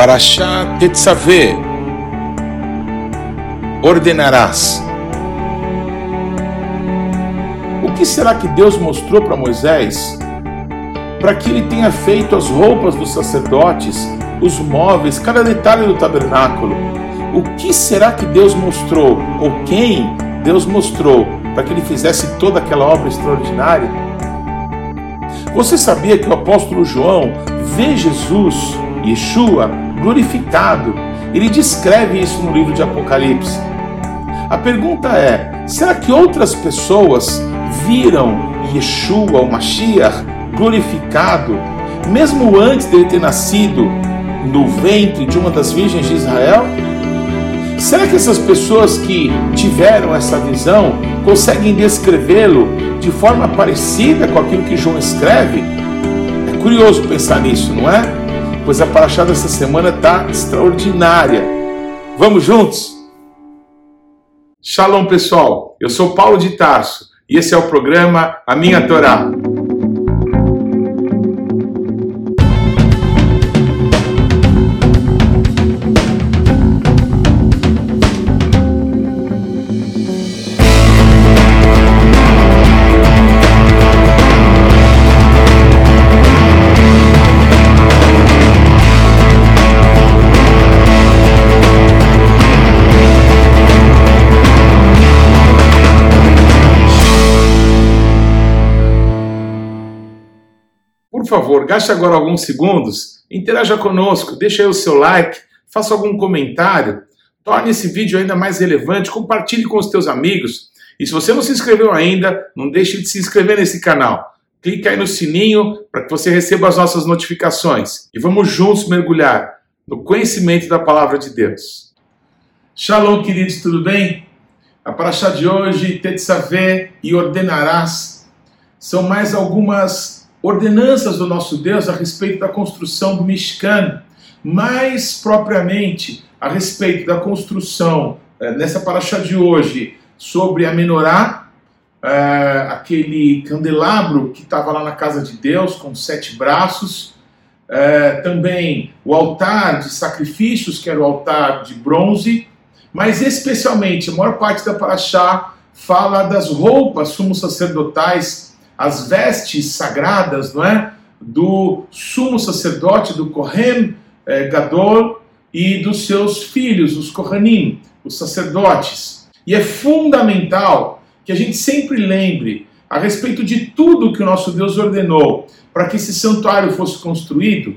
Parashá Tetzaveh, ordenarás. O que será que Deus mostrou para Moisés para que ele tenha feito as roupas dos sacerdotes, os móveis, cada detalhe do tabernáculo? O que será que Deus mostrou, ou quem Deus mostrou, para que ele fizesse toda aquela obra extraordinária? Você sabia que o apóstolo João vê Jesus, Yeshua, glorificado? Ele descreve isso no livro de Apocalipse. A pergunta é: será que outras pessoas viram Yeshua, o Mashiach, glorificado, mesmo antes dele ter nascido no ventre de uma das virgens de Israel? Será que essas pessoas que tiveram essa visão conseguem descrevê-lo de forma parecida com aquilo que João escreve? É curioso pensar nisso, não é? Pois a paraxá dessa semana está extraordinária. Vamos juntos? Shalom, pessoal. Eu sou Paulo de Tarso e esse é o programa A Minha Torá. Favor, gaste agora alguns segundos, interaja conosco, deixe aí o seu like, faça algum comentário, torne esse vídeo ainda mais relevante, compartilhe com os teus amigos. E se você não se inscreveu ainda, não deixe de se inscrever nesse canal. Clique aí no sininho para que você receba as nossas notificações. E vamos juntos mergulhar no conhecimento da palavra de Deus. Shalom, queridos, tudo bem? A paraxá de hoje, Tetzaveh e ordenarás, são mais algumas ordenanças do nosso Deus a respeito da construção do Mishkan, mais propriamente a respeito da construção, eh, nessa paraxá de hoje, sobre a menorá, eh, aquele candelabro que estava lá na casa de Deus, com sete braços, eh, também o altar de sacrifícios, que era o altar de bronze, mas especialmente, a maior parte da paraxá fala das roupas sumos sacerdotais as vestes sagradas, não é? Do sumo sacerdote, do Kohen eh, e dos seus filhos, os Kohanim, os sacerdotes. E é fundamental que a gente sempre lembre a respeito de tudo que o nosso Deus ordenou para que esse santuário fosse construído,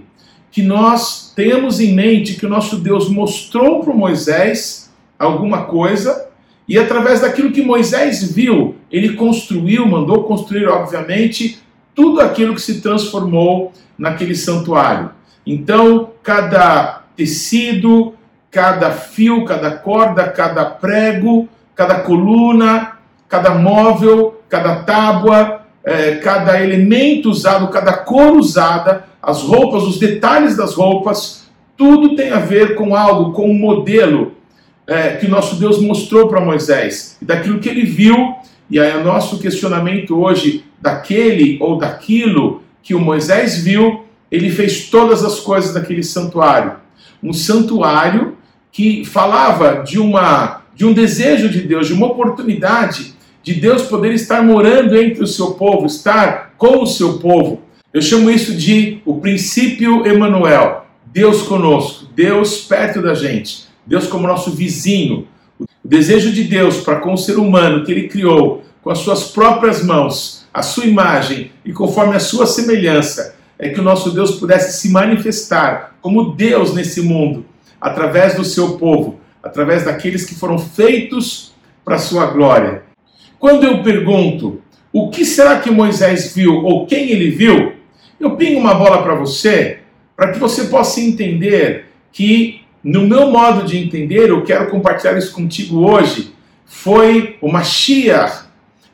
que nós tenhamos em mente que o nosso Deus mostrou para Moisés alguma coisa e através daquilo que Moisés viu, ele construiu, mandou construir, obviamente, tudo aquilo que se transformou naquele santuário. Então, cada tecido, cada fio, cada corda, cada prego, cada coluna, cada móvel, cada tábua, eh, cada elemento usado, cada cor usada, as roupas, os detalhes das roupas, tudo tem a ver com algo, com um modelo é, que nosso Deus mostrou para Moisés, e daquilo que ele viu, e aí o nosso questionamento hoje, daquele ou daquilo que o Moisés viu, ele fez todas as coisas daquele santuário. Um santuário que falava de, uma, de um desejo de Deus, de uma oportunidade de Deus poder estar morando entre o seu povo, estar com o seu povo. Eu chamo isso de o princípio Emanuel, Deus conosco, Deus perto da gente. Deus como nosso vizinho. O desejo de Deus para com o ser humano que ele criou com as suas próprias mãos, a sua imagem e conforme a sua semelhança, é que o nosso Deus pudesse se manifestar como Deus nesse mundo, através do seu povo, através daqueles que foram feitos para a sua glória. Quando eu pergunto, o que será que Moisés viu ou quem ele viu? Eu pingo uma bola para você, para que você possa entender que no meu modo de entender, eu quero compartilhar isso contigo hoje, foi o Mashiach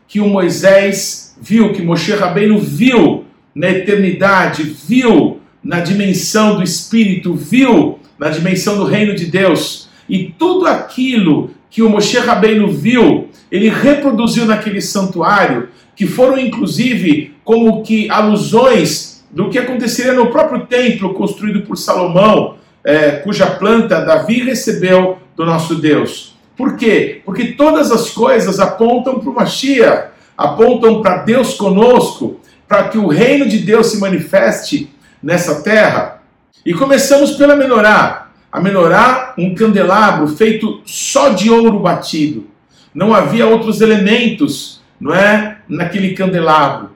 que o Moisés viu, que Moshe Rabbeinu viu na eternidade, viu na dimensão do Espírito, viu na dimensão do reino de Deus. E tudo aquilo que o Moshe Rabbeinu viu, ele reproduziu naquele santuário, que foram inclusive como que alusões do que aconteceria no próprio templo construído por Salomão, é, cuja planta Davi recebeu do nosso Deus. Por quê? Porque todas as coisas apontam para o Mashiach, apontam para Deus conosco, para que o reino de Deus se manifeste nessa terra. E começamos pela menorá. A menorá, um candelabro feito só de ouro batido. Não havia outros elementos, não é, naquele candelabro.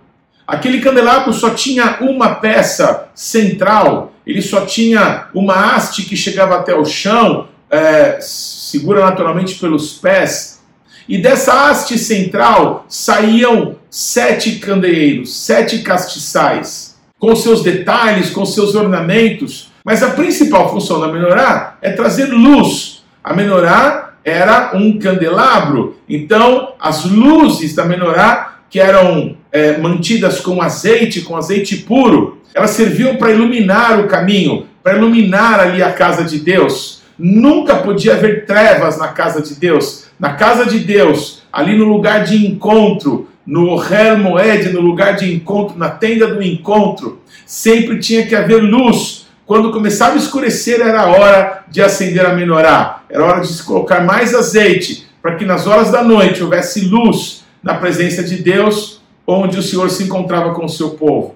Aquele candelabro só tinha uma peça central, ele só tinha uma haste que chegava até o chão, é, segura naturalmente pelos pés, e dessa haste central saíam sete candeeiros, sete castiçais, com seus detalhes, com seus ornamentos. Mas a principal função da menorá é trazer luz. A menorá era um candelabro, então as luzes da menorá, que eram é, mantidas com azeite, com azeite puro, elas serviam para iluminar o caminho, para iluminar ali a casa de Deus. Nunca podia haver trevas na casa de Deus. Na casa de Deus, ali no lugar de encontro, no Hel Moed, no lugar de encontro, na tenda do encontro, sempre tinha que haver luz. Quando começava a escurecer, era hora de acender a menorá, era hora de se colocar mais azeite, para que nas horas da noite houvesse luz na presença de Deus, onde o Senhor se encontrava com o seu povo.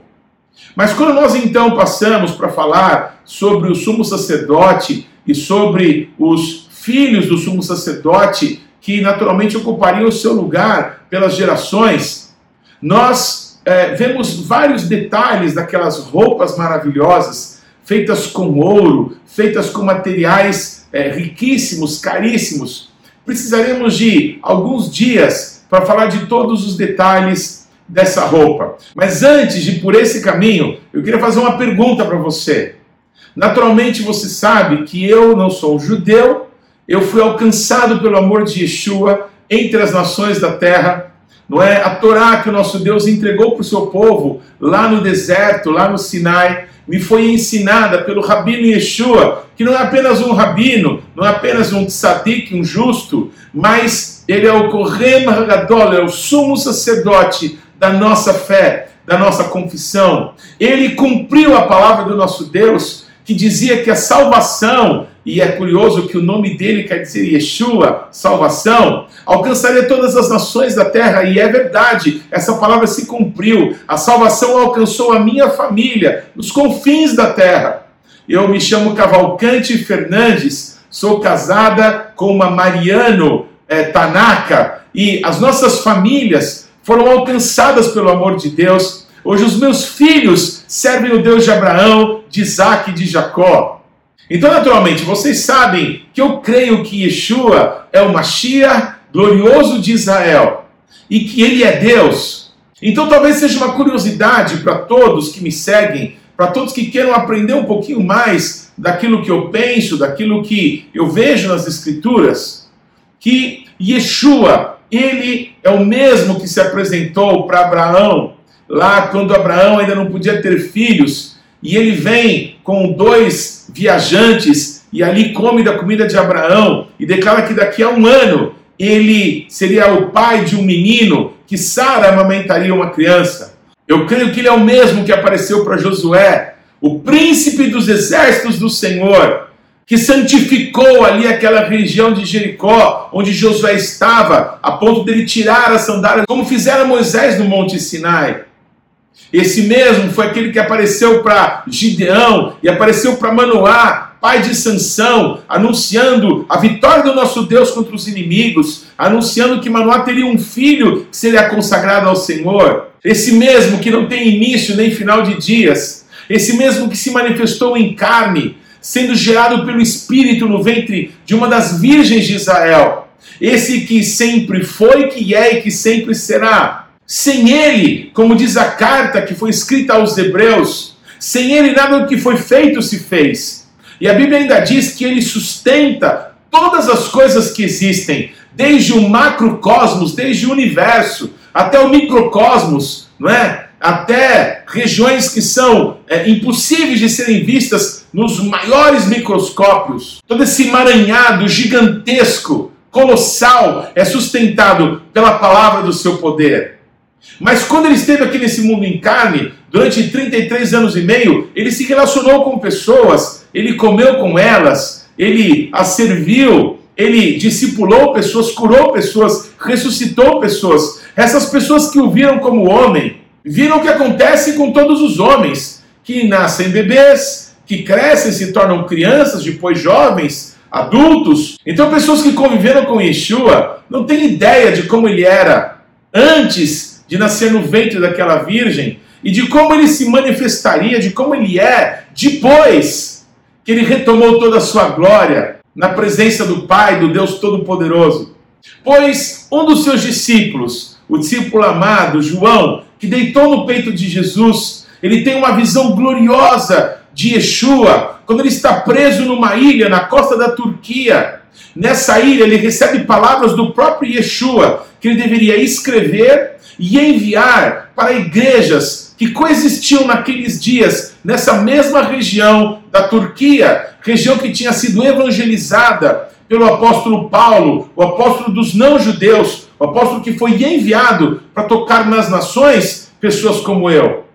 Mas quando nós então passamos para falar sobre o sumo sacerdote e sobre os filhos do sumo sacerdote, que naturalmente ocupariam o seu lugar pelas gerações, nós é, vemos vários detalhes daquelas roupas maravilhosas, feitas com ouro, feitas com materiais é, riquíssimos, caríssimos. Precisaremos de alguns dias para falar de todos os detalhes dessa roupa. Mas antes de ir por esse caminho, eu queria fazer uma pergunta para você. Naturalmente você sabe que eu não sou judeu, eu fui alcançado pelo amor de Yeshua entre as nações da terra. Não é a Torá que o nosso Deus entregou para o seu povo lá no deserto, lá no Sinai, me foi ensinada pelo rabino Yeshua, que não é apenas um rabino, não é apenas um tzadik, um justo, mas ele é o Kohen Hagadol, é o sumo sacerdote da nossa fé, da nossa confissão. Ele cumpriu a palavra do nosso Deus que dizia que a salvação, e é curioso que o nome dele quer dizer Yeshua, salvação, alcançaria todas as nações da terra, e é verdade, essa palavra se cumpriu. A salvação alcançou a minha família, nos confins da terra. Eu me chamo Cavalcante Fernandes, sou casada com uma Mariano é, Tanaka, e as nossas famílias foram alcançadas pelo amor de Deus Hoje os meus filhos servem o Deus de Abraão, de Isaac e de Jacó. Então, naturalmente, vocês sabem que eu creio que Yeshua é o Mashiach glorioso de Israel e que ele é Deus. Então, talvez seja uma curiosidade para todos que me seguem, para todos que queiram aprender um pouquinho mais daquilo que eu penso, daquilo que eu vejo nas Escrituras, que Yeshua, ele é o mesmo que se apresentou para Abraão lá quando Abraão ainda não podia ter filhos, e ele vem com dois viajantes e ali come da comida de Abraão e declara que daqui a um ano ele seria o pai de um menino, que Sara amamentaria uma criança. Eu creio que ele é o mesmo que apareceu para Josué, o príncipe dos exércitos do Senhor, que santificou ali aquela região de Jericó, onde Josué estava, a ponto dele tirar as sandálias, como fizera Moisés no Monte Sinai. Esse mesmo foi aquele que apareceu para Gideão e apareceu para Manoá, pai de Sansão, anunciando a vitória do nosso Deus contra os inimigos, anunciando que Manoá teria um filho que seria consagrado ao Senhor. Esse mesmo que não tem início nem final de dias, esse mesmo que se manifestou em carne, sendo gerado pelo Espírito no ventre de uma das virgens de Israel. Esse que sempre foi, que é e que sempre será sem ele, como diz a carta que foi escrita aos Hebreus, sem ele nada do que foi feito se fez. E a Bíblia ainda diz que ele sustenta todas as coisas que existem, desde o macrocosmos, desde o universo, até o microcosmos, não é? Até regiões que são é, impossíveis de serem vistas nos maiores microscópios. Todo esse emaranhado gigantesco, colossal, é sustentado pela palavra do seu poder. Mas quando ele esteve aqui nesse mundo em carne, durante 33 anos e meio, ele se relacionou com pessoas, ele comeu com elas, ele as serviu, ele discipulou pessoas, curou pessoas, ressuscitou pessoas. Essas pessoas que o viram como homem, viram o que acontece com todos os homens, que nascem bebês, que crescem, se tornam crianças, depois jovens, adultos. Então, pessoas que conviveram com Yeshua não têm ideia de como ele era antes de nascer no ventre daquela virgem e de como ele se manifestaria, de como ele é depois que ele retomou toda a sua glória na presença do Pai, do Deus Todo-Poderoso. Pois um dos seus discípulos, o discípulo amado João, que deitou no peito de Jesus, ele tem uma visão gloriosa de Yeshua, quando ele está preso numa ilha na costa da Turquia. Nessa ilha, ele recebe palavras do próprio Yeshua, que ele deveria escrever e enviar para igrejas que coexistiam naqueles dias, nessa mesma região da Turquia, região que tinha sido evangelizada pelo apóstolo Paulo, o apóstolo dos não-judeus, o apóstolo que foi enviado para tocar nas nações pessoas como eu.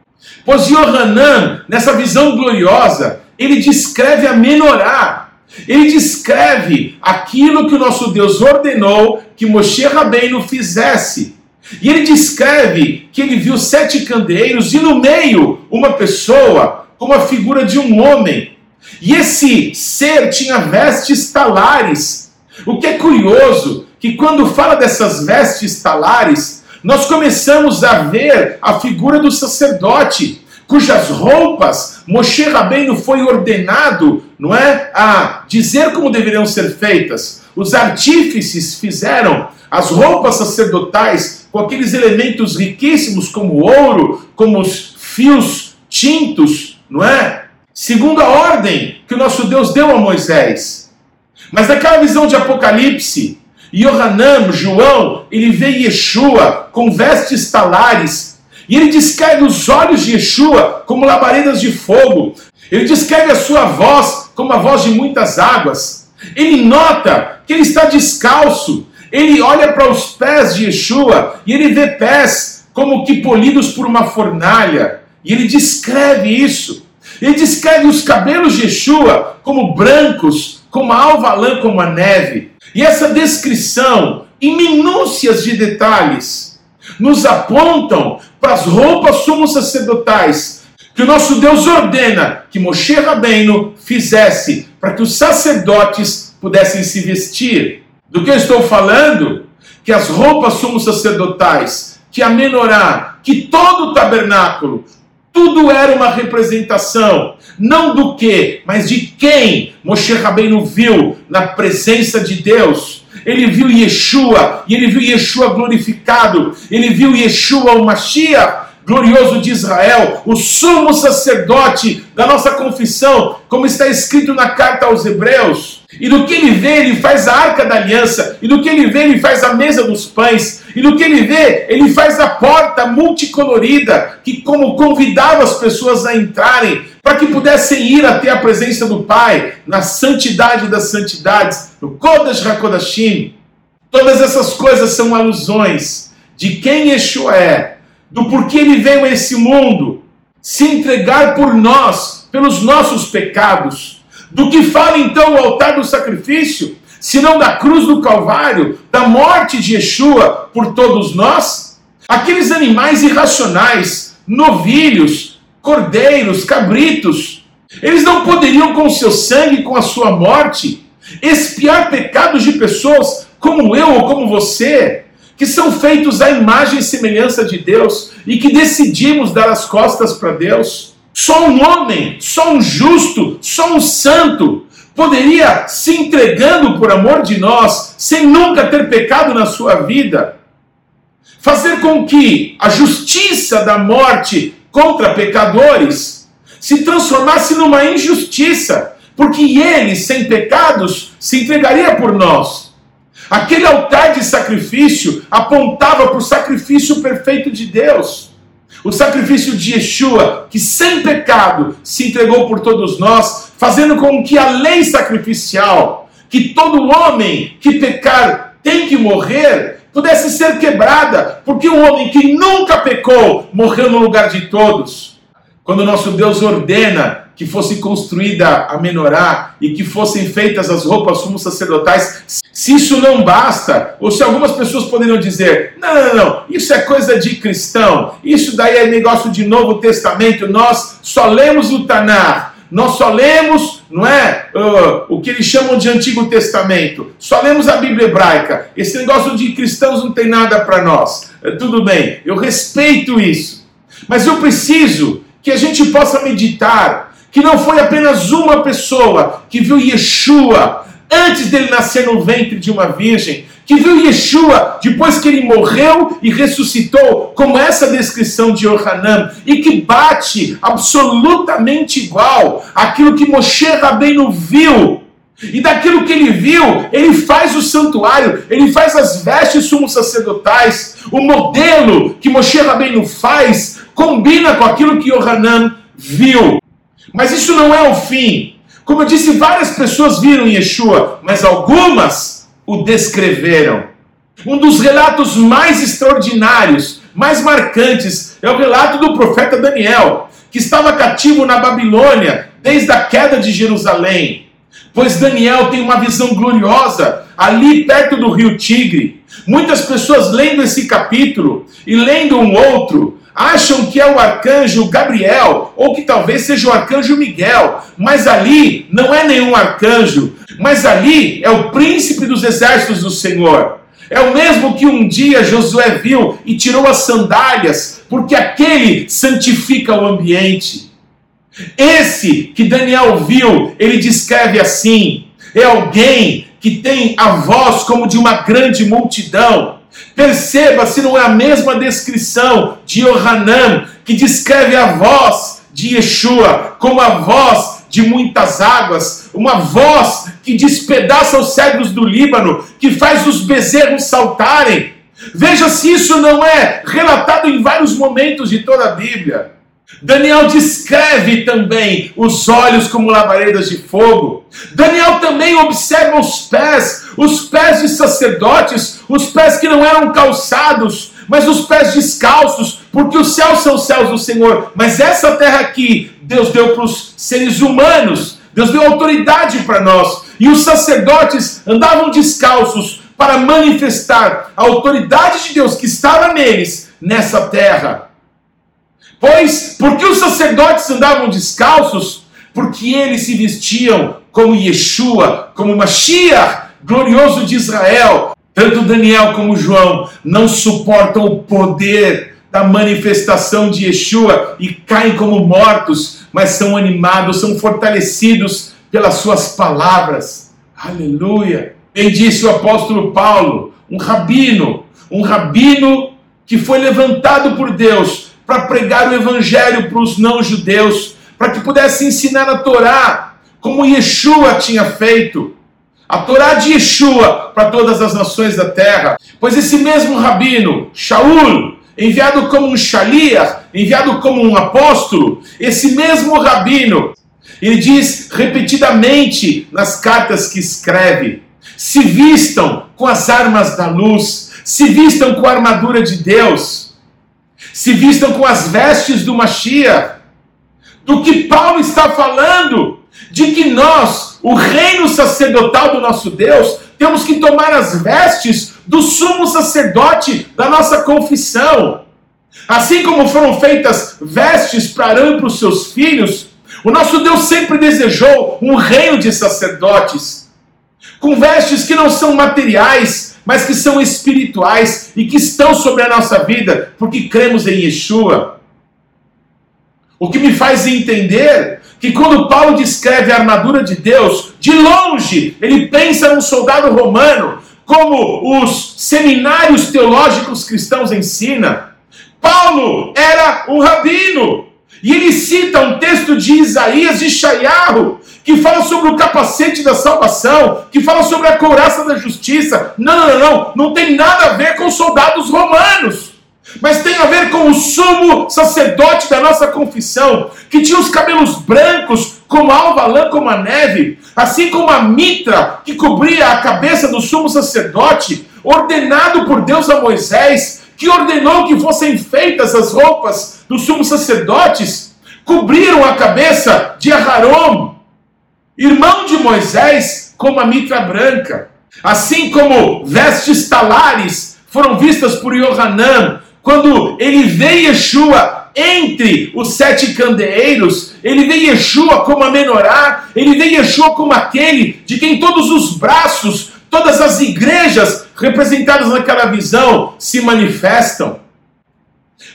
Pois Yohanan, nessa visão gloriosa, ele descreve a menorá, ele descreve aquilo que o nosso Deus ordenou que Moshe Rabbeinu fizesse. E ele descreve que ele viu sete candeeiros e no meio uma pessoa como a figura de um homem. E esse ser tinha vestes talares. O que é curioso, que quando fala dessas vestes talares, nós começamos a ver a figura do sacerdote, cujas roupas Moshe Rabbeinu foi ordenado, não é, a dizer como deveriam ser feitas. Os artífices fizeram as roupas sacerdotais com aqueles elementos riquíssimos como ouro, como os fios tintos, não é? Segundo a ordem que o nosso Deus deu a Moisés. Mas naquela visão de Apocalipse, Yohanan, João, ele vê Yeshua com vestes talares. E ele descreve os olhos de Yeshua como labaredas de fogo. Ele descreve a sua voz como a voz de muitas águas. Ele nota que ele está descalço. Ele olha para os pés de Yeshua e ele vê pés como que polidos por uma fornalha. E ele descreve isso. Ele descreve os cabelos de Yeshua como brancos, como a alva lã, como a neve. E essa descrição, em minúcias de detalhes, nos apontam para as roupas sumos sacerdotais que o nosso Deus ordena que Moshe Rabbeinu fizesse para que os sacerdotes pudessem se vestir. Do que eu estou falando? Que as roupas sumos sacerdotais, que a menorá, que todo o tabernáculo, tudo era uma representação, não do que, mas de quem Moshe Rabbeinu viu na presença de Deus. Ele viu Yeshua, e ele viu Yeshua glorificado, ele viu Yeshua, o Mashiach, glorioso de Israel, o sumo sacerdote da nossa confissão, como está escrito na carta aos Hebreus. E do que ele vê, ele faz a arca da aliança. E do que ele vê, ele faz a mesa dos pães. E do que ele vê, ele faz a porta multicolorida, que como convidava as pessoas a entrarem, para que pudessem ir até a presença do Pai, na santidade das santidades, no Kodesh HaKodashim. Todas essas coisas são alusões de quem Yeshua é, do porquê ele veio a esse mundo, se entregar por nós, pelos nossos pecados do que fala então o altar do sacrifício, senão da cruz do Calvário, da morte de Yeshua por todos nós? Aqueles animais irracionais, novilhos, cordeiros, cabritos, eles não poderiam com seu sangue, com a sua morte, expiar pecados de pessoas como eu ou como você, que são feitos à imagem e semelhança de Deus e que decidimos dar as costas para Deus. Só um homem, só um justo, só um santo poderia se entregando por amor de nós, sem nunca ter pecado na sua vida, fazer com que a justiça da morte contra pecadores se transformasse numa injustiça, porque ele, sem pecados, se entregaria por nós. Aquele altar de sacrifício apontava para o sacrifício perfeito de Deus. O sacrifício de Yeshua, que sem pecado se entregou por todos nós, fazendo com que a lei sacrificial, que todo homem que pecar tem que morrer, pudesse ser quebrada, porque o homem que nunca pecou morreu no lugar de todos. Quando nosso Deus ordena que fosse construída a menorá e que fossem feitas as roupas sumos sacerdotais, se isso não basta, ou se algumas pessoas poderiam dizer: não, não, não, isso é coisa de cristão, isso daí é negócio de Novo Testamento, nós só lemos o Tanar, nós só lemos, não é, uh, o que eles chamam de Antigo Testamento, só lemos a Bíblia hebraica, esse negócio de cristãos não tem nada para nós. Uh, tudo bem, eu respeito isso, mas eu preciso que a gente possa meditar que não foi apenas uma pessoa que viu Yeshua antes dele nascer no ventre de uma virgem, que viu Yeshua depois que ele morreu e ressuscitou, como essa descrição de Yohanan, e que bate absolutamente igual àquilo que Moshe Rabbeinu viu. E daquilo que ele viu, ele faz o santuário, ele faz as vestes sumos sacerdotais. O modelo que Moshe Rabbeinu faz combina com aquilo que Yohanan viu. Mas isso não é o fim. Como eu disse, várias pessoas viram Yeshua, mas algumas o descreveram. Um dos relatos mais extraordinários, mais marcantes, é o relato do profeta Daniel, que estava cativo na Babilônia desde a queda de Jerusalém. Pois Daniel tem uma visão gloriosa ali perto do rio Tigre. Muitas pessoas lendo esse capítulo e lendo um outro, acham que é o arcanjo Gabriel, ou que talvez seja o arcanjo Miguel, mas ali não é nenhum arcanjo, mas ali é o príncipe dos exércitos do Senhor. É o mesmo que um dia Josué viu e tirou as sandálias, porque aquele santifica o ambiente. Esse que Daniel viu, ele descreve assim: é alguém que tem a voz como de uma grande multidão Perceba se não é a mesma descrição de Yohanan, que descreve a voz de Yeshua como a voz de muitas águas, uma voz que despedaça os cedros do Líbano, que faz os bezerros saltarem. Veja se isso não é relatado em vários momentos de toda a Bíblia. Daniel descreve também os olhos como labaredas de fogo. Daniel também observa os pés, os pés de sacerdotes, os pés que não eram calçados, mas os pés descalços, porque os céus são os céus do Senhor. Mas essa terra aqui, Deus deu para os seres humanos, Deus deu autoridade para nós. E os sacerdotes andavam descalços para manifestar a autoridade de Deus que estava neles nessa terra. Pois, porque os sacerdotes andavam descalços? Porque eles se vestiam como Yeshua, como Mashiach, glorioso de Israel. Tanto Daniel como João não suportam o poder da manifestação de Yeshua e caem como mortos, mas são animados, são fortalecidos pelas suas palavras. Aleluia! Bem disse o apóstolo Paulo, um rabino, um rabino que foi levantado por Deus para pregar o evangelho para os não-judeus, para que pudesse ensinar a Torá, como Yeshua tinha feito. A Torá de Yeshua para todas as nações da terra. Pois esse mesmo rabino, Shaul, enviado como um Shaliach, enviado como um apóstolo, esse mesmo rabino, ele diz repetidamente nas cartas que escreve: se vistam com as armas da luz, se vistam com a armadura de Deus se vistam com as vestes do Mashiach. Do que Paulo está falando, de que nós, o reino sacerdotal do nosso Deus, temos que tomar as vestes do sumo sacerdote da nossa confissão. Assim como foram feitas vestes para Arão e para os seus filhos, o nosso Deus sempre desejou um reino de sacerdotes, com vestes que não são materiais, mas que são espirituais e que estão sobre a nossa vida, porque cremos em Yeshua. O que me faz entender que quando Paulo descreve a armadura de Deus, de longe ele pensa num soldado romano, como os seminários teológicos cristãos ensinam. Paulo era um rabino. E ele cita um texto de Isaías de Shaiarro, que fala sobre o capacete da salvação, que fala sobre a couraça da justiça. Não, não, não, não tem nada a ver com soldados romanos. Mas tem a ver com o sumo sacerdote da nossa confissão, que tinha os cabelos brancos, como a alva lã, como a neve, assim como a mitra que cobria a cabeça do sumo sacerdote, ordenado por Deus a Moisés, que ordenou que fossem feitas as roupas dos sumos sacerdotes cobriram a cabeça de Aharon, irmão de Moisés, com uma mitra branca. Assim como vestes talares foram vistas por Yohanan, quando ele vê Yeshua entre os sete candeeiros, ele vê Yeshua como a menorá, ele vê Yeshua como aquele de quem todos os braços, todas as igrejas representadas naquela visão se manifestam.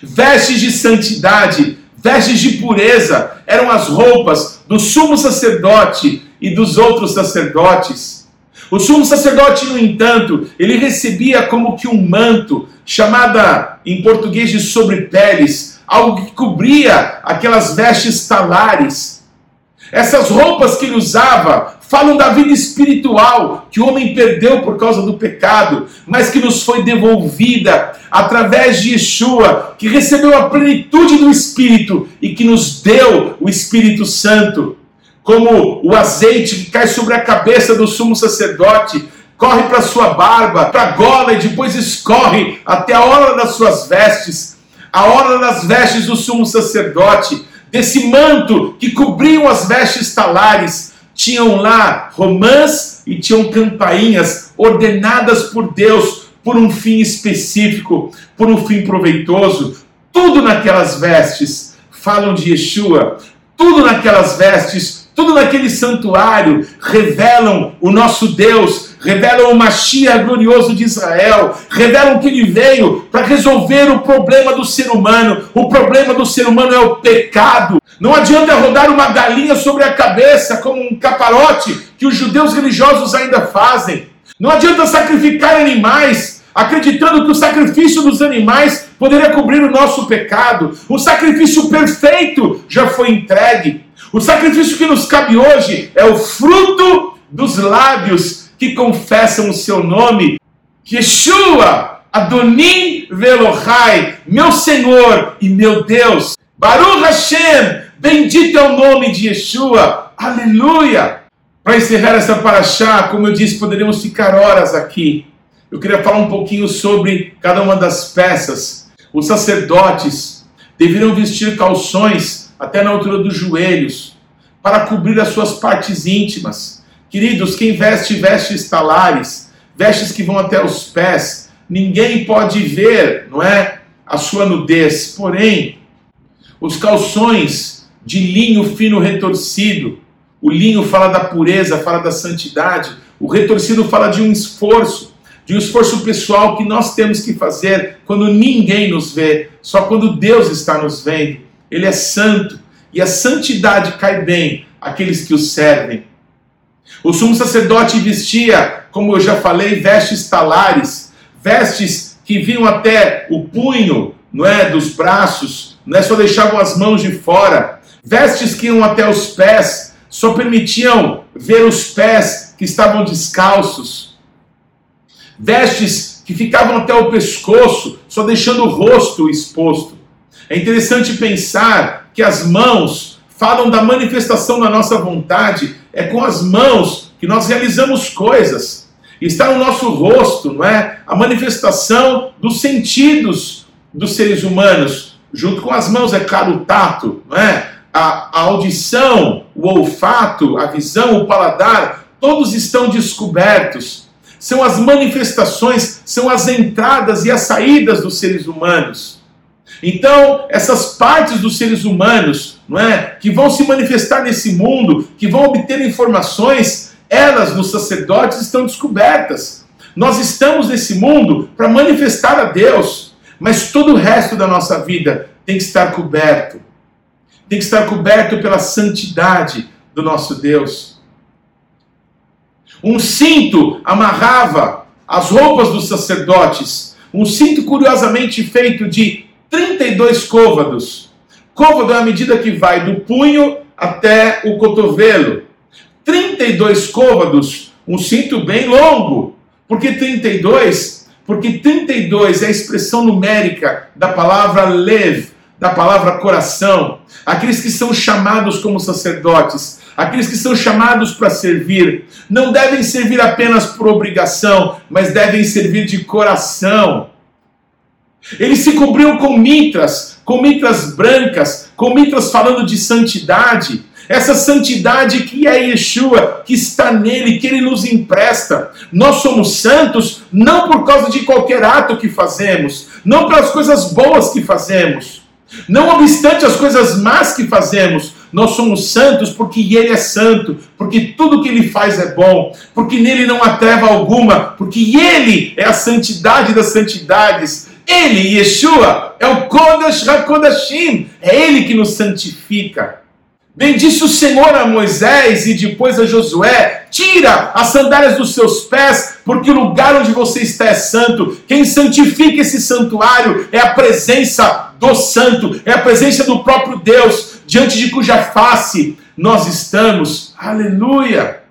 Vestes de santidade, vestes de pureza, eram as roupas do sumo sacerdote e dos outros sacerdotes. O sumo sacerdote, no entanto, ele recebia como que um manto, chamada em português de sobrepeles, algo que cobria aquelas vestes talares. Essas roupas que ele usava falam da vida espiritual que o homem perdeu por causa do pecado, mas que nos foi devolvida através de Yeshua, que recebeu a plenitude do Espírito e que nos deu o Espírito Santo. Como o azeite que cai sobre a cabeça do sumo sacerdote, corre para sua barba, para a gola e depois escorre até a hora das suas vestes, a hora das vestes do sumo sacerdote, desse manto que cobriam as vestes talares. Tinham lá romãs e tinham campainhas ordenadas por Deus por um fim específico, por um fim proveitoso. Tudo naquelas vestes. Falam de Yeshua, tudo naquelas vestes, tudo naquele santuário revelam o nosso Deus, revelam o Mashiach glorioso de Israel, revelam que ele veio para resolver o problema do ser humano. O problema do ser humano é o pecado. Não adianta rodar uma galinha sobre a cabeça como um caparote que os judeus religiosos ainda fazem. Não adianta sacrificar animais acreditando que o sacrifício dos animais poderia cobrir o nosso pecado. O sacrifício perfeito já foi entregue. O sacrifício que nos cabe hoje é o fruto dos lábios que confessam o seu nome. Yeshua, Adonim Velohai, meu Senhor e meu Deus. Baruch Hashem, Bendito é o nome de Yeshua. Aleluia! Para encerrar essa paraxá, como eu disse, poderíamos ficar horas aqui. Eu queria falar um pouquinho sobre cada uma das peças. Os sacerdotes deveriam vestir calções até na altura dos joelhos, para cobrir as suas partes íntimas. Queridos, quem veste vestes talares, vestes que vão até os pés, ninguém pode ver, não é, a sua nudez. Porém, os calções de linho fino retorcido. O linho fala da pureza, fala da santidade. O retorcido fala de um esforço, de um esforço pessoal que nós temos que fazer quando ninguém nos vê, só quando Deus está nos vendo. Ele é santo e a santidade cai bem àqueles que o servem. O sumo sacerdote vestia, como eu já falei, vestes talares, vestes que vinham até o punho, não é, dos braços, não é só deixavam as mãos de fora, Vestes que iam até os pés só permitiam ver os pés que estavam descalços. Vestes que ficavam até o pescoço, só deixando o rosto exposto. É interessante pensar que as mãos falam da manifestação da nossa vontade, é com as mãos que nós realizamos coisas. Está no nosso rosto, não é? A manifestação dos sentidos dos seres humanos, junto com as mãos, é claro, o tato, não é? a, a audição, o olfato, a visão, o paladar, todos estão descobertos. São as manifestações, são as entradas e as saídas dos seres humanos. Então, essas partes dos seres humanos, não é, que vão se manifestar nesse mundo, que vão obter informações, elas nos sacerdotes estão descobertas. Nós estamos nesse mundo para manifestar a Deus, mas todo o resto da nossa vida tem que estar coberto tem que estar coberto pela santidade do nosso Deus. Um cinto amarrava as roupas dos sacerdotes, um cinto curiosamente feito de 32 côvados. Côvado é a medida que vai do punho até o cotovelo. 32 côvados, um cinto bem longo. Por que 32? Porque 32 é a expressão numérica da palavra lev, da palavra coração, aqueles que são chamados como sacerdotes, aqueles que são chamados para servir, não devem servir apenas por obrigação, mas devem servir de coração. Eles se cobriam com mitras, com mitras brancas, com Mitras falando de santidade. Essa santidade que é Yeshua, que está nele, que ele nos empresta. Nós somos santos não por causa de qualquer ato que fazemos, não pelas coisas boas que fazemos, não obstante as coisas más que fazemos, nós somos santos porque Ele é santo, porque tudo que Ele faz é bom, porque nele não há treva alguma, porque Ele é a santidade das santidades. Ele, Yeshua, é o Kodesh HaKodashim, é Ele que nos santifica. Bendisse o Senhor a Moisés e depois a Josué: tira as sandálias dos seus pés, porque o lugar onde você está é santo. Quem santifica esse santuário é a presença do Santo, é a presença do próprio Deus, diante de cuja face nós estamos. Aleluia!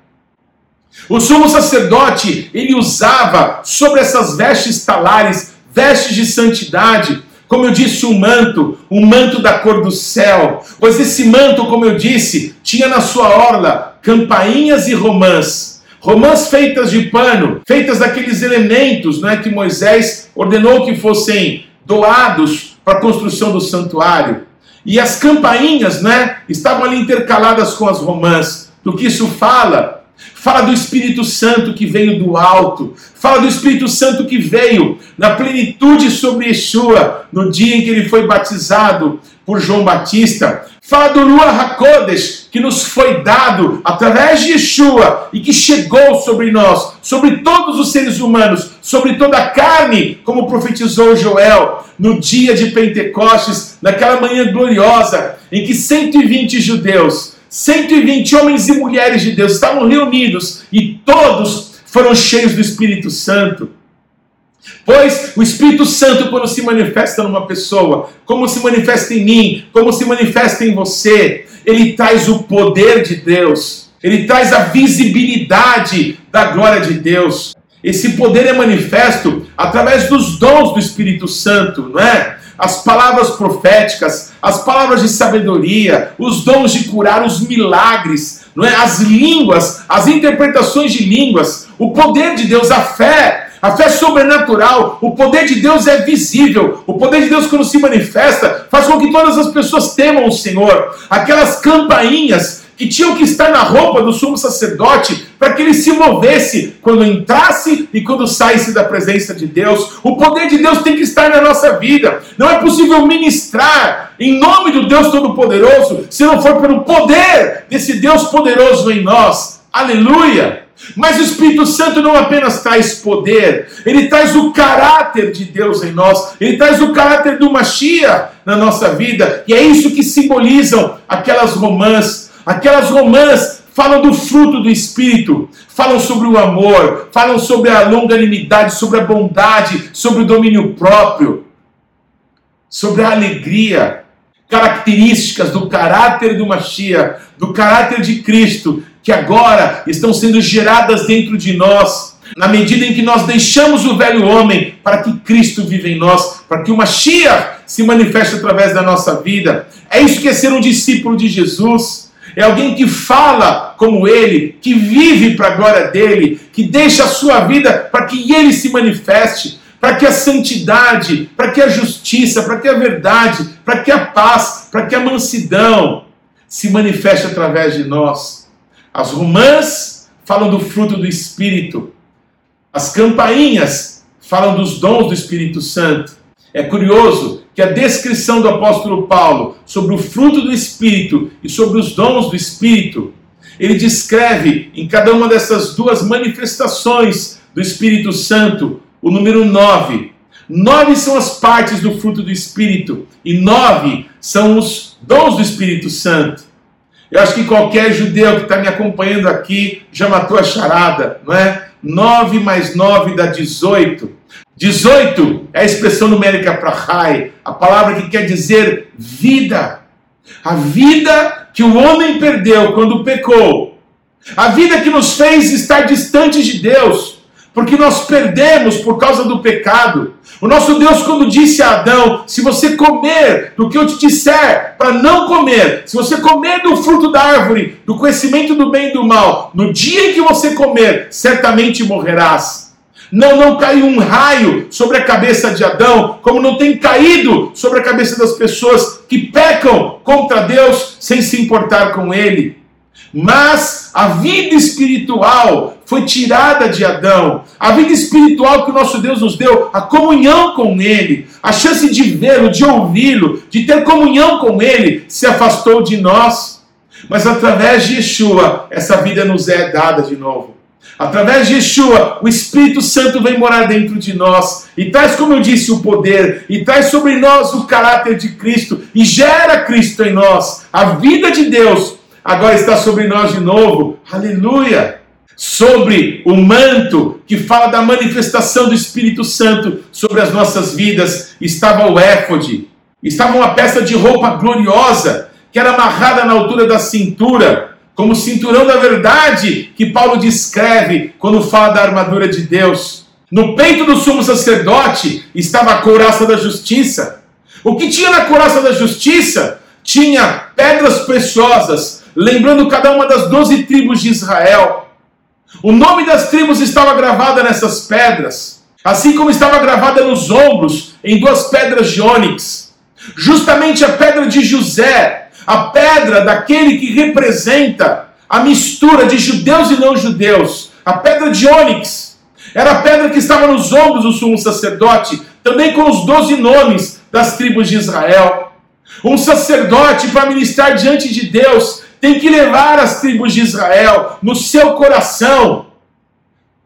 O sumo sacerdote, ele usava sobre essas vestes talares, vestes de santidade, como eu disse, um manto, um manto da cor do céu. Pois esse manto, como eu disse, tinha na sua orla campainhas e romãs. Romãs feitas de pano, feitas daqueles elementos não é, que Moisés ordenou que fossem doados para a construção do santuário. E as campainhas né, estavam ali intercaladas com as romãs. Do que isso fala? Fala do Espírito Santo que veio do alto. Fala do Espírito Santo que veio na plenitude sobre Yeshua no dia em que ele foi batizado por João Batista. Fala do Ruach HaKodesh que nos foi dado através de Yeshua e que chegou sobre nós, sobre todos os seres humanos, sobre toda a carne, como profetizou Joel no dia de Pentecostes, naquela manhã gloriosa em que 120 judeus 120 homens e mulheres de Deus estavam reunidos e todos foram cheios do Espírito Santo. Pois o Espírito Santo, quando se manifesta numa pessoa, como se manifesta em mim, como se manifesta em você, ele traz o poder de Deus, ele traz a visibilidade da glória de Deus. Esse poder é manifesto através dos dons do Espírito Santo, não é? As palavras proféticas, as palavras de sabedoria, os dons de curar, os milagres, não é? as línguas, as interpretações de línguas, o poder de Deus, a fé. A fé sobrenatural, o poder de Deus é visível. O poder de Deus, quando se manifesta, faz com que todas as pessoas temam o Senhor. Aquelas campainhas que tinham que estar na roupa do sumo sacerdote para que ele se movesse quando entrasse e quando saísse da presença de Deus. O poder de Deus tem que estar na nossa vida. Não é possível ministrar em nome do Deus Todo-Poderoso se não for pelo poder desse Deus poderoso em nós. Aleluia! Mas o Espírito Santo não apenas traz poder, ele traz o caráter de Deus em nós, ele traz o caráter do Machia na nossa vida, e é isso que simbolizam aquelas romãs Aquelas romãs falam do fruto do Espírito, falam sobre o amor, falam sobre a longanimidade, sobre a bondade, sobre o domínio próprio, sobre a alegria, características do caráter do Machia, do caráter de Cristo, que agora estão sendo geradas dentro de nós, na medida em que nós deixamos o velho homem para que Cristo viva em nós, para que o Machia se manifeste através da nossa vida. É isso que é ser um discípulo de Jesus é alguém que fala como ele, que vive para a glória dele, que deixa a sua vida para que ele se manifeste, para que a santidade, para que a justiça, para que a verdade, para que a paz, para que a mansidão se manifeste através de nós. As romãs falam do fruto do Espírito, as campainhas falam dos dons do Espírito Santo. É curioso que a descrição do apóstolo Paulo sobre o fruto do Espírito e sobre os dons do Espírito, ele descreve em cada uma dessas duas manifestações do Espírito Santo o número nove. Nove são as partes do fruto do Espírito e nove são os dons do Espírito Santo. Eu acho que qualquer judeu que está me acompanhando aqui já matou a charada, não é? 9 mais 9 dá 18. 18 é a expressão numérica para Rai, a palavra que quer dizer vida. A vida que o homem perdeu quando pecou. A vida que nos fez estar distantes de Deus, porque nós perdemos por causa do pecado. O nosso Deus, quando disse a Adão: Se você comer do que eu te disser para não comer, se você comer do fruto da árvore, do conhecimento do bem e do mal, no dia em que você comer, certamente morrerás. Não, não caiu um raio sobre a cabeça de Adão, como não tem caído sobre a cabeça das pessoas que pecam contra Deus sem se importar com Ele. Mas a vida espiritual foi tirada de Adão. A vida espiritual que o nosso Deus nos deu, a comunhão com Ele, a chance de vê-lo, de ouvi-lo, de ter comunhão com Ele, se afastou de nós. Mas através de Yeshua, essa vida nos é dada de novo. Através de Yeshua, o Espírito Santo vem morar dentro de nós e traz, como eu disse, o poder e traz sobre nós o caráter de Cristo e gera Cristo em nós. A vida de Deus agora está sobre nós de novo. Aleluia! Sobre o manto que fala da manifestação do Espírito Santo sobre as nossas vidas, estava o éfode, estava uma peça de roupa gloriosa que era amarrada na altura da cintura, como cinturão da verdade que Paulo descreve quando fala da armadura de Deus. No peito do sumo sacerdote estava a couraça da justiça. O que tinha na couraça da justiça? Tinha pedras preciosas, lembrando cada uma das doze tribos de Israel. O nome das tribos estava gravado nessas pedras, assim como estava gravada nos ombros em duas pedras de ônix. Justamente a pedra de José, a pedra daquele que representa a mistura de judeus e não judeus, a pedra de ônix, era a pedra que estava nos ombros do sumo sacerdote, também com os doze nomes das tribos de Israel. Um sacerdote para ministrar diante de Deus tem que levar as tribos de Israel no seu coração.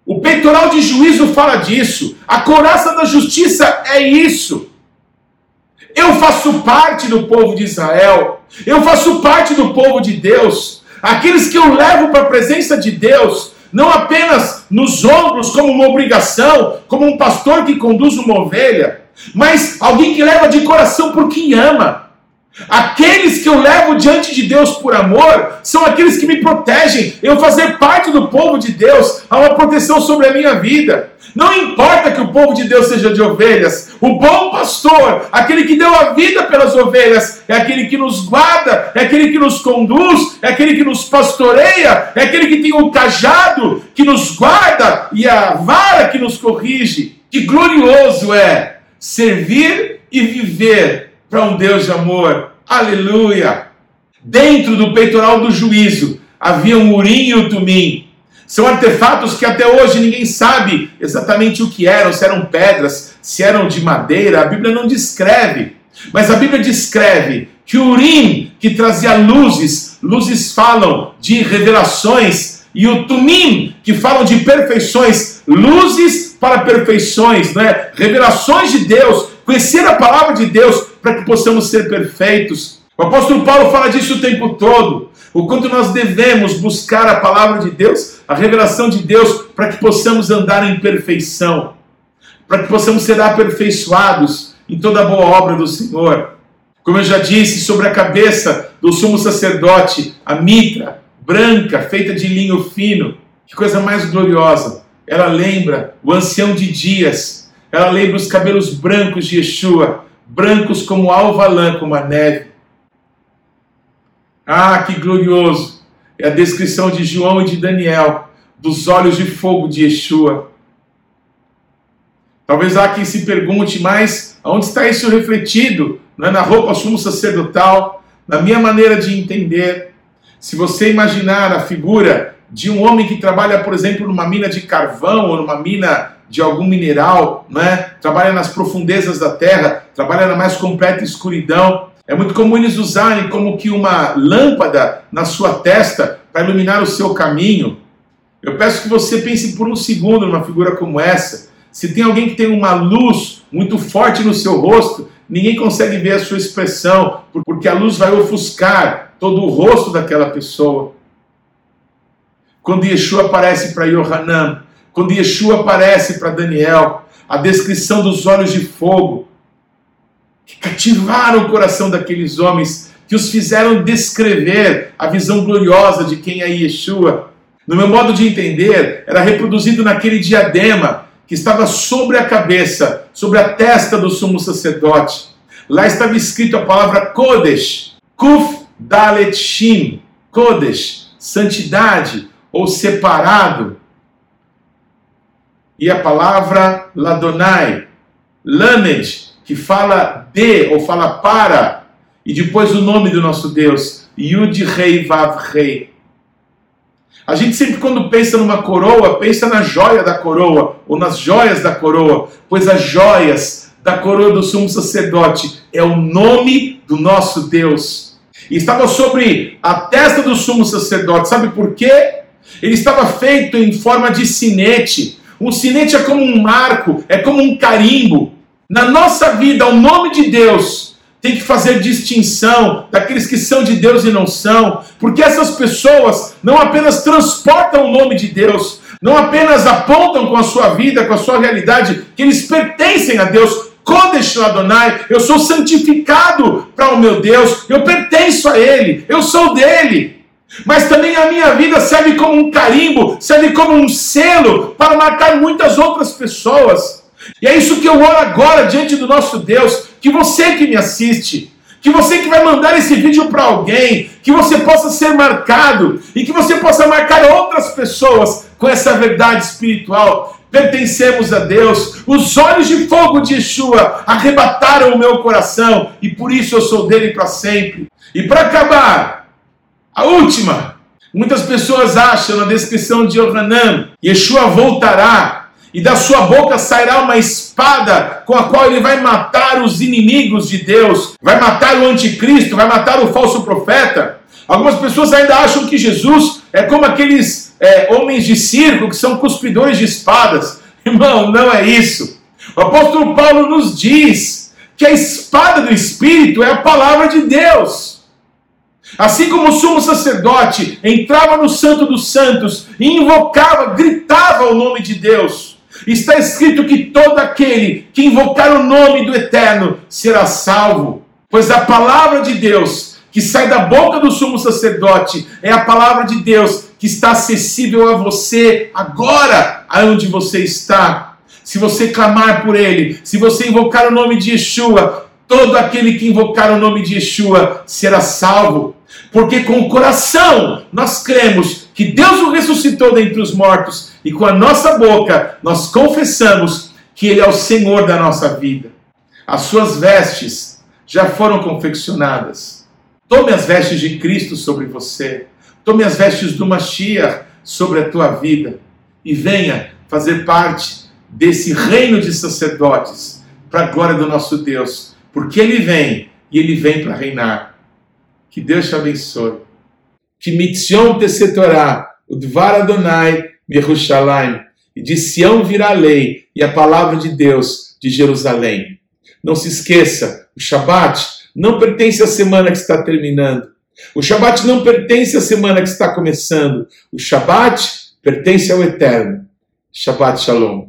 O peitoral de juízo fala disso. A coraça da justiça é isso. Eu faço parte do povo de Israel. Eu faço parte do povo de Deus. Aqueles que eu levo para a presença de Deus, não apenas nos ombros como uma obrigação, como um pastor que conduz uma ovelha, mas alguém que leva de coração por quem ama. Aqueles que eu levo diante de Deus por amor são aqueles que me protegem. Eu fazer parte do povo de Deus, há uma proteção sobre a minha vida. Não importa que o povo de Deus seja de ovelhas, o bom pastor, aquele que deu a vida pelas ovelhas, é aquele que nos guarda, é aquele que nos conduz, é aquele que nos pastoreia, é aquele que tem o cajado que nos guarda e a vara que nos corrige. Que glorioso é servir e viver para um Deus de amor. Aleluia! Dentro do peitoral do juízo havia um urim e o tumim. São artefatos que até hoje ninguém sabe exatamente o que eram, se eram pedras, se eram de madeira. A Bíblia não descreve. Mas a Bíblia descreve que o urim, que trazia luzes, luzes falam de revelações, e o tumim, que falam de perfeições, luzes para perfeições, né? revelações de Deus, conhecer a palavra de Deus para que possamos ser perfeitos. O apóstolo Paulo fala disso o tempo todo. O quanto nós devemos buscar a palavra de Deus, a revelação de Deus, para que possamos andar em perfeição, para que possamos ser aperfeiçoados em toda a boa obra do Senhor. Como eu já disse, sobre a cabeça do sumo sacerdote, a mitra branca, feita de linho fino, que coisa mais gloriosa. Ela lembra o ancião de dias, ela lembra os cabelos brancos de Yeshua, brancos como alva lã, como a neve. Ah, que glorioso! É a descrição de João e de Daniel, dos olhos de fogo de Yeshua. Talvez há quem se pergunte, mas onde está isso refletido? Não é na roupa sumo sacerdotal? Na minha maneira de entender, se você imaginar a figura de um homem que trabalha, por exemplo, numa mina de carvão ou numa mina de algum mineral, né? trabalha nas profundezas da terra, trabalha na mais completa escuridão. É muito comum eles usarem como que uma lâmpada na sua testa para iluminar o seu caminho. Eu peço que você pense por um segundo numa figura como essa. Se tem alguém que tem uma luz muito forte no seu rosto, ninguém consegue ver a sua expressão, porque a luz vai ofuscar todo o rosto daquela pessoa. Quando Yeshua aparece para Yohanan, quando Yeshua aparece para Daniel, a descrição dos olhos de fogo, que cativaram o coração daqueles homens, que os fizeram descrever a visão gloriosa de quem é Yeshua. No meu modo de entender, era reproduzido naquele diadema que estava sobre a cabeça, sobre a testa do sumo sacerdote. Lá estava escrito a palavra Kodesh, Kuf Dalet Shin, Kodesh, santidade ou separado. E a palavra Ladonai, Lamed, que fala de ou fala para, e depois o nome do nosso Deus, Yud Rei Vav Rei. A gente sempre, quando pensa numa coroa, pensa na joia da coroa, ou nas joias da coroa, pois as joias da coroa do sumo sacerdote é o nome do nosso Deus. E estava sobre a testa do sumo sacerdote, sabe por quê? Ele estava feito em forma de sinete. Um sinete é como um marco, é como um carimbo. Na nossa vida, o nome de Deus tem que fazer distinção daqueles que são de Deus e não são, porque essas pessoas não apenas transportam o nome de Deus, não apenas apontam com a sua vida, com a sua realidade, que eles pertencem a Deus. Kodesh Adonai, eu sou santificado para o meu Deus, eu pertenço a Ele, eu sou dele. Mas também a minha vida serve como um carimbo, serve como um selo para marcar muitas outras pessoas. E é isso que eu oro agora diante do nosso Deus, que você que me assiste, que você que vai mandar esse vídeo para alguém, que você possa ser marcado e que você possa marcar outras pessoas com essa verdade espiritual. Pertencemos a Deus. Os olhos de fogo de Yeshua arrebataram o meu coração e por isso eu sou dele para sempre. E para acabar, a última. Muitas pessoas acham na descrição de Yohanan, Yeshua voltará e da sua boca sairá uma espada com a qual ele vai matar os inimigos de Deus, vai matar o anticristo, vai matar o falso profeta. Algumas pessoas ainda acham que Jesus é como aqueles é, homens de circo que são cuspidores de espadas. Irmão, não é isso. O apóstolo Paulo nos diz que a espada do Espírito é a palavra de Deus. Assim como o sumo sacerdote entrava no Santo dos Santos e invocava, gritava o nome de Deus, está escrito que todo aquele que invocar o nome do Eterno será salvo, pois a palavra de Deus que sai da boca do sumo sacerdote é a palavra de Deus que está acessível a você agora, aonde você está. Se você clamar por ele, se você invocar o nome de Yeshua, todo aquele que invocar o nome de Yeshua será salvo. Porque com o coração nós cremos que Deus o ressuscitou dentre os mortos e com a nossa boca nós confessamos que Ele é o Senhor da nossa vida. As suas vestes já foram confeccionadas. Tome as vestes de Cristo sobre você. Tome as vestes do Mashiach sobre a tua vida e venha fazer parte desse reino de sacerdotes para a glória do nosso Deus, porque Ele vem e Ele vem para reinar. Que Deus te abençoe. Que mitzion tesetorá, o dvar Adonai, Yerushalayim. E de Sião virá a lei e a palavra de Deus de Jerusalém. Não se esqueça, o Shabat não pertence à semana que está terminando. O Shabat não pertence à semana que está começando. O Shabat pertence ao Eterno. Shabbat Shalom.